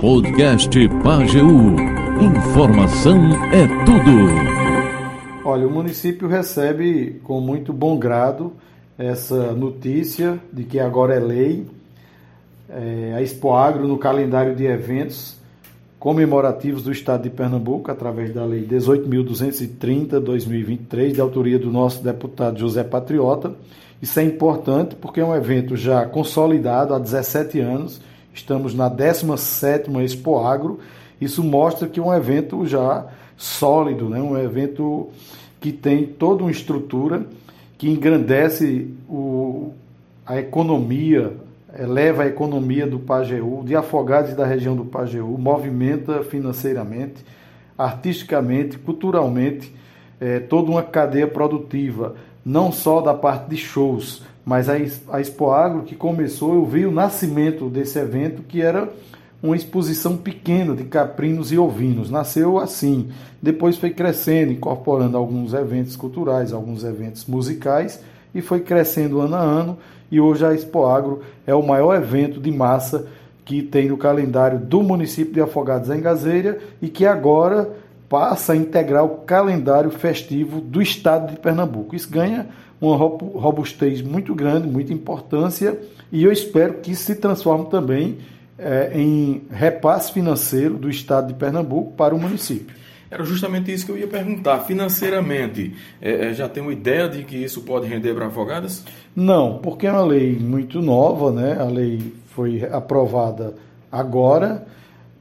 Podcast Pageu. Informação é tudo. Olha, o município recebe com muito bom grado essa notícia de que agora é lei é, a Expo Agro no calendário de eventos comemorativos do Estado de Pernambuco, através da Lei 18.230-2023, de autoria do nosso deputado José Patriota. Isso é importante porque é um evento já consolidado há 17 anos, estamos na 17ª Expo Agro, isso mostra que é um evento já sólido, né? um evento que tem toda uma estrutura que engrandece o, a economia, eleva a economia do Pajeú, de Afogados da região do Pajeú, movimenta financeiramente, artisticamente, culturalmente, é, toda uma cadeia produtiva, não só da parte de shows, mas a, Expo Agro que começou, eu vi o nascimento desse evento que era uma exposição pequena de caprinos e ovinos. Nasceu assim, depois foi crescendo, incorporando alguns eventos culturais, alguns eventos musicais e foi crescendo ano a ano e hoje a Expo Agro é o maior evento de massa que tem no calendário do município de Afogados em Gazeira e que agora passa a integrar o calendário festivo do estado de Pernambuco. Isso ganha uma robustez muito grande, muita importância e eu espero que isso se transforme também é, em repasse financeiro do estado de Pernambuco para o município. Era justamente isso que eu ia perguntar. Financeiramente, é, já tem uma ideia de que isso pode render para afogadas? Não, porque é uma lei muito nova, né? A lei foi aprovada agora.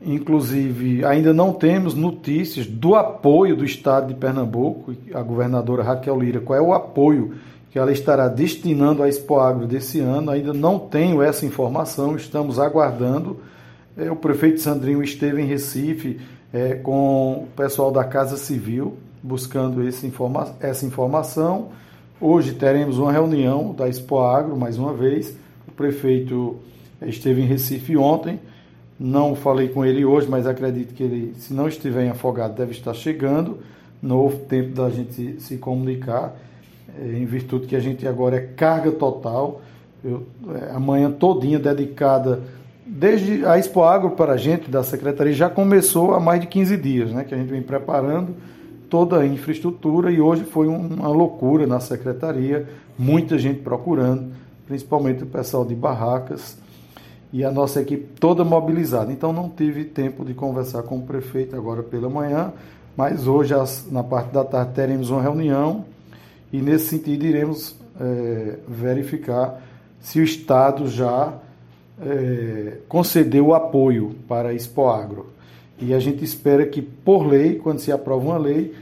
Inclusive, ainda não temos notícias do apoio do Estado de Pernambuco, a governadora Raquel Lira, qual é o apoio que ela estará destinando à Expo Agro desse ano. Ainda não tenho essa informação, estamos aguardando. É, o prefeito Sandrinho esteve em Recife é, com o pessoal da Casa Civil, buscando informa essa informação. Hoje teremos uma reunião da Expo Agro, mais uma vez. O prefeito esteve em Recife ontem. Não falei com ele hoje, mas acredito que ele, se não estiver em Afogado, deve estar chegando. Não houve tempo da gente se comunicar, é, em virtude que a gente agora é carga total. Eu, é, amanhã todinha dedicada desde a Expo Agro para a gente da Secretaria já começou há mais de 15 dias, né, que a gente vem preparando toda a infraestrutura e hoje foi uma loucura na Secretaria, muita gente procurando, principalmente o pessoal de barracas e a nossa equipe toda mobilizada. Então não tive tempo de conversar com o prefeito agora pela manhã, mas hoje na parte da tarde teremos uma reunião e nesse sentido iremos é, verificar se o Estado já é, concedeu o apoio para a Expo Agro. E a gente espera que, por lei, quando se aprova uma lei,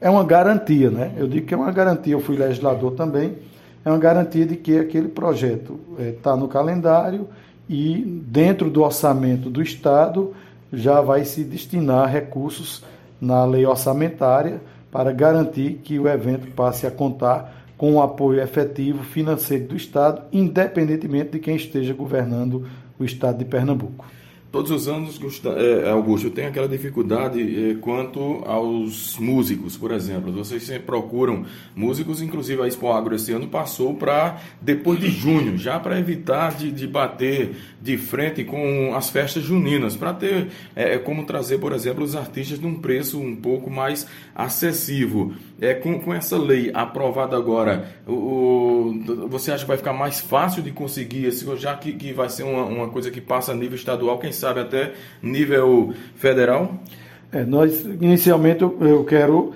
é uma garantia, né? Eu digo que é uma garantia, eu fui legislador também, é uma garantia de que aquele projeto está é, no calendário e dentro do orçamento do Estado já vai se destinar recursos na lei orçamentária para garantir que o evento passe a contar com o apoio efetivo financeiro do Estado, independentemente de quem esteja governando o Estado de Pernambuco. Todos os anos, é, Augusto, tem aquela dificuldade é, quanto aos músicos, por exemplo. Vocês sempre procuram músicos, inclusive a Expo Agro esse ano passou para depois de junho, já para evitar de, de, bater de frente com as festas juninas, para ter é, como trazer, por exemplo, os artistas num preço um pouco mais acessível. É, com, com essa lei aprovada agora, o, o, você acha que vai ficar mais fácil de conseguir, já que, que vai ser uma, uma coisa que passa a nível estadual, quem até nível federal? É, nós, inicialmente, eu quero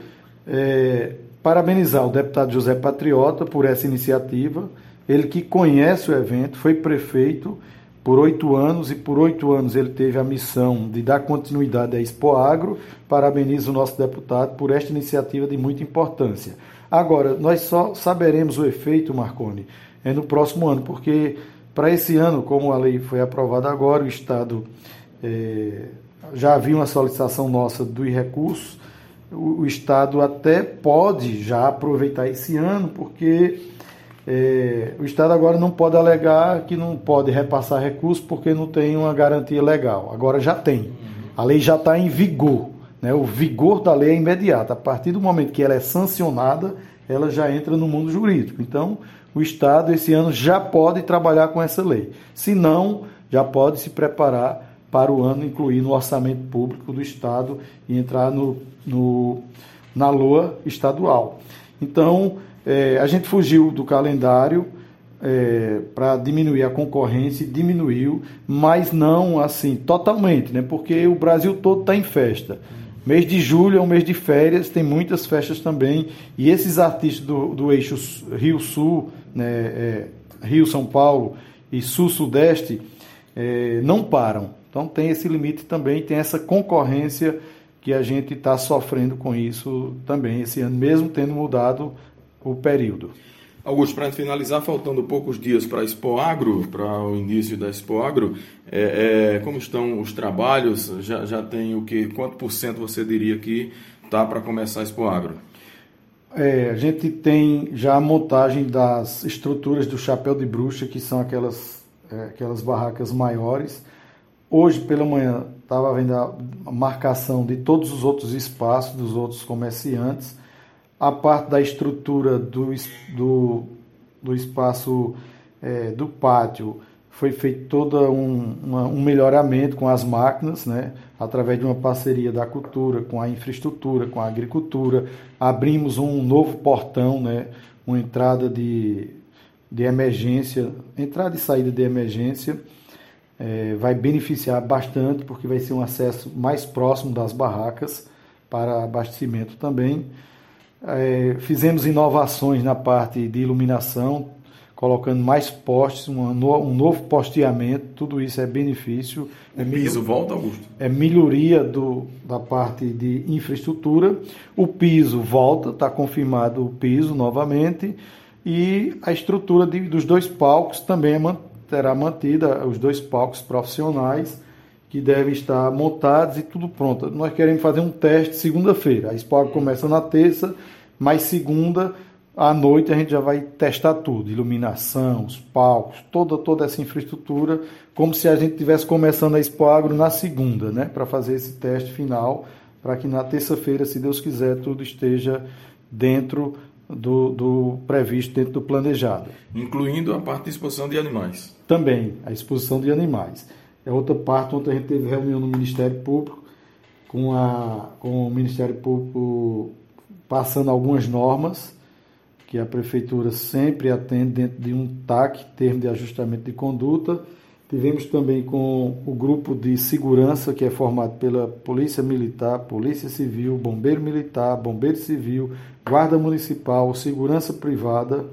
é, parabenizar o deputado José Patriota por essa iniciativa. Ele que conhece o evento, foi prefeito por oito anos e por oito anos ele teve a missão de dar continuidade à Expo Agro. Parabenizo o nosso deputado por esta iniciativa de muita importância. Agora, nós só saberemos o efeito, Marconi, é no próximo ano, porque para esse ano, como a lei foi aprovada agora, o Estado é, já havia uma solicitação nossa do recurso, o, o, Estado até pode já aproveitar esse ano, porque é, o Estado agora não pode alegar que não pode repassar recursos porque não tem uma garantia legal. Agora já tem. A lei já está em vigor. Né? O vigor da lei é imediato. A partir do momento que ela é sancionada, ela já entra no mundo jurídico. Então, o Estado esse ano já pode trabalhar com essa lei. Se não, já pode se preparar para o ano incluir no orçamento público do Estado e entrar no, no na LOA estadual. Então, é, a gente fugiu do calendário é, para diminuir a concorrência diminuiu, mas não assim totalmente, né? porque o Brasil todo está em festa. Mês de julho é um mês de férias, tem muitas festas também, e esses artistas do, do eixo Rio-Sul, né, é, Rio-São Paulo e Sul-Sudeste, é, não param. Então tem esse limite também, tem essa concorrência que a gente está sofrendo com isso também esse ano, mesmo tendo mudado o período. Augusto, para finalizar, faltando poucos dias para a Expo Agro, para o início da Expo Agro, é, é, como estão os trabalhos? Já, já tem o que? Quanto por cento você diria que está para começar a Expo Agro? É, a gente tem já a montagem das estruturas do chapéu de bruxa, que são aquelas, é, aquelas barracas maiores. Hoje pela manhã estava vendo a marcação de todos os outros espaços dos outros comerciantes a parte da estrutura do, do, do espaço é, do pátio foi feito todo um, uma, um melhoramento com as máquinas, né? através de uma parceria da cultura com a infraestrutura, com a agricultura. Abrimos um novo portão, né? uma entrada de, de emergência, entrada e saída de emergência. É, vai beneficiar bastante, porque vai ser um acesso mais próximo das barracas para abastecimento também. É, fizemos inovações na parte de iluminação, colocando mais postes, um, um novo posteamento, tudo isso é benefício. O é piso volta, Augusto? É melhoria do, da parte de infraestrutura. O piso volta, está confirmado o piso novamente. E a estrutura de, dos dois palcos também é, terá mantida, os dois palcos profissionais que devem estar montados e tudo pronto. Nós queremos fazer um teste segunda-feira. A Expo começa na terça, mas segunda à noite a gente já vai testar tudo, iluminação, os palcos, toda toda essa infraestrutura, como se a gente estivesse começando a Expo Agro na segunda, né, para fazer esse teste final, para que na terça-feira, se Deus quiser, tudo esteja dentro do, do, previsto, dentro do planejado. Incluindo a parte de exposição de animais. Também, a exposição de animais é outra parte onde a gente teve reunião no Ministério Público, com, a, com o Ministério Público passando algumas normas que a Prefeitura sempre atende dentro de um TAC, termo de ajustamento de conduta. Tivemos também com o grupo de segurança, que é formado pela Polícia Militar, Polícia Civil, Bombeiro Militar, Bombeiro Civil, Guarda Municipal, Segurança Privada,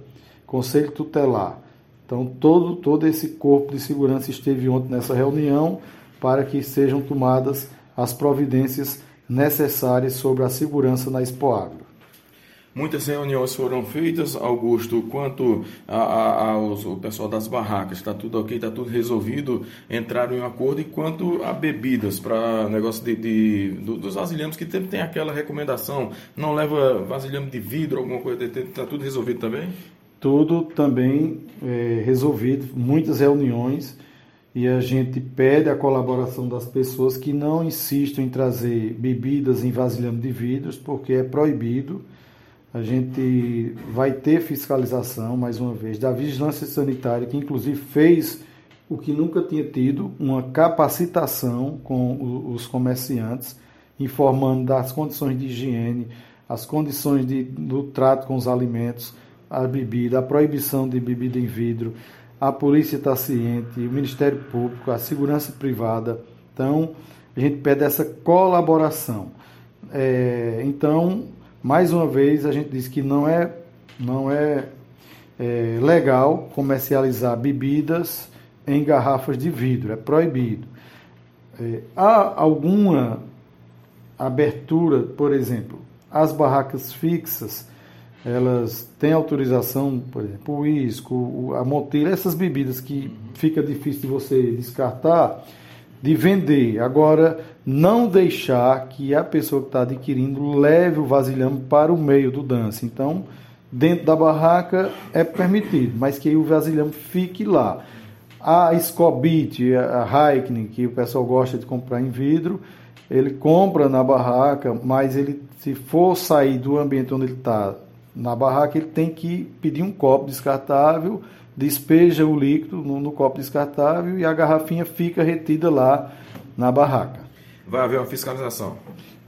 Conselho Tutelar. Então, todo, todo esse corpo de segurança esteve ontem nessa reunião para que sejam tomadas as providências necessárias sobre a segurança na Expo Agro. Muitas reuniões foram feitas, Augusto, quanto a, a, aos, o pessoal das barracas, está tudo ok, está tudo resolvido, entraram em um acordo, e quanto a bebidas, para negócio de, de do, dos vasilhames, que tem, tem aquela recomendação, não leva vasilhame de vidro, alguma coisa, está tudo resolvido também? tudo também é, resolvido, muitas reuniões, e a gente pede a colaboração das pessoas que não insistam em trazer bebidas em vasilhame de vidros, porque é proibido. A gente vai ter fiscalização, mais uma vez, da Vigilância Sanitária, que inclusive fez o que nunca tinha tido, uma capacitação com os comerciantes, informando das condições de higiene, as condições de, do trato com os alimentos, a bebida, a proibição de bebida em vidro, a polícia está ciente, o Ministério Público, a segurança privada. Então, a gente pede essa colaboração. É, então, mais uma vez, a gente diz que não é, não é, é legal comercializar bebidas em garrafas de vidro, é proibido. É, há alguma abertura, por exemplo, as barracas fixas elas têm autorização, por exemplo, o uísco, a moteira, essas bebidas que fica difícil de você descartar, de vender. Agora, não deixar que a pessoa que está adquirindo leve o vasilhame para o meio do dance. Então, dentro da barraca é permitido, mas que o vasilhame fique lá. A Scobit, a Heiken, que o pessoal gosta de comprar em vidro, ele compra na barraca, mas ele, se for sair do ambiente onde ele está, na barraca, ele tem que pedir um copo descartável, despeja o líquido no, no copo descartável e a garrafinha fica retida lá na barraca. Vai haver uma fiscalização?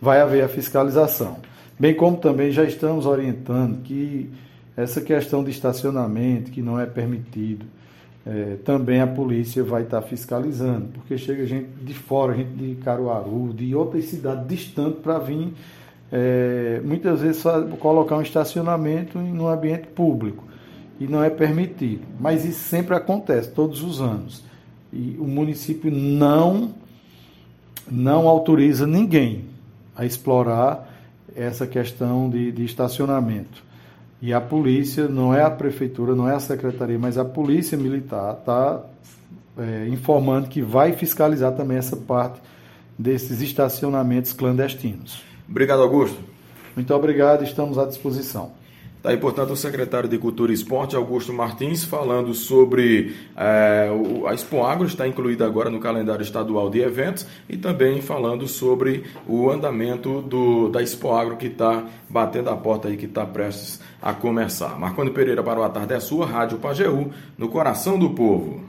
Vai haver a fiscalização. Bem como também já estamos orientando que essa questão de estacionamento, que não é permitido, é, também a polícia vai estar fiscalizando, porque chega gente de fora, gente de Caruaru, de outras cidades distantes para vir, é, muitas vezes colocar um estacionamento em um ambiente público e não é permitido. Mas isso sempre acontece, todos os anos. E o município não, não autoriza ninguém a explorar essa questão de, de estacionamento. E a polícia, não é a prefeitura, não é a secretaria, mas a polícia militar está é, informando que vai fiscalizar também essa parte desses estacionamentos clandestinos. Obrigado, Augusto. Muito obrigado, estamos à disposição. Está aí, portanto, o secretário de Cultura e Esporte, Augusto Martins, falando sobre é, a Expo Agro, está incluída agora no calendário estadual de eventos, e também falando sobre o andamento do, da Expo Agro, que está batendo a porta aí, que está prestes a começar. Marconi Pereira para o A Tarde é Sua, Rádio Pajeú, no coração do povo.